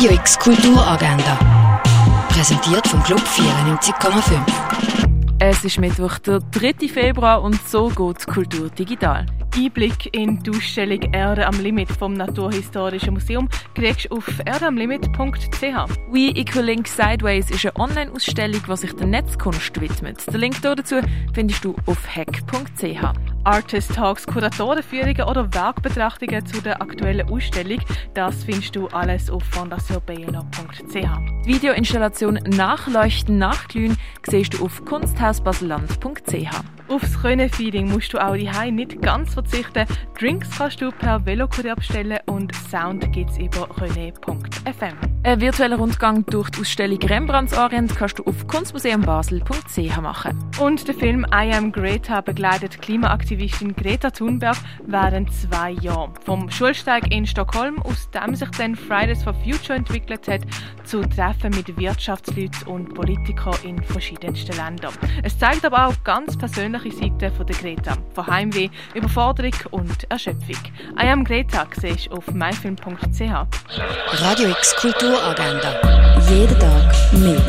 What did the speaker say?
Radio X Kulturagenda. Präsentiert vom Club 94,5. Es ist Mittwoch, der 3. Februar und so geht Kultur digital. Einblick in die Ausstellung Erde am Limit vom Naturhistorischen Museum kriegst du auf erdeamlimit.ch. We Equal Link Sideways ist eine Online-Ausstellung, die sich der Netzkunst widmet. Den Link dazu findest du auf hack.ch. Artist Talks, Kuratorenführungen oder Werkbetrachtungen zu der aktuellen Ausstellung, das findest du alles auf fondationbaylor.ch. Die Videoinstallation Nachleuchten, Nachglühen siehst du auf kunsthausbaselland.ch. Aufs Können-Feeling musst du auch die nicht ganz verzichten. Drinks kannst du per Velokurier abstellen und Sound gibt's über rené.fm. Ein virtueller Rundgang durch die Ausstellung Rembrandts Orient kannst du auf kunstmuseumbasel.ch machen. Und der Film I Am Greta begleitet Klimaaktivistin Greta Thunberg während zwei Jahren. Vom Schulsteig in Stockholm, aus dem sich dann Fridays for Future entwickelt hat, zu Treffen mit Wirtschaftsleuten und Politikern in verschiedensten Ländern. Es zeigt aber auch ganz persönliche Seiten von der Greta. Von Heimweh, Überforderung und Erschöpfung. I Am Greta siehst du auf myfilm.ch. Radio X Kulturagenda. Jeden Tag mehr.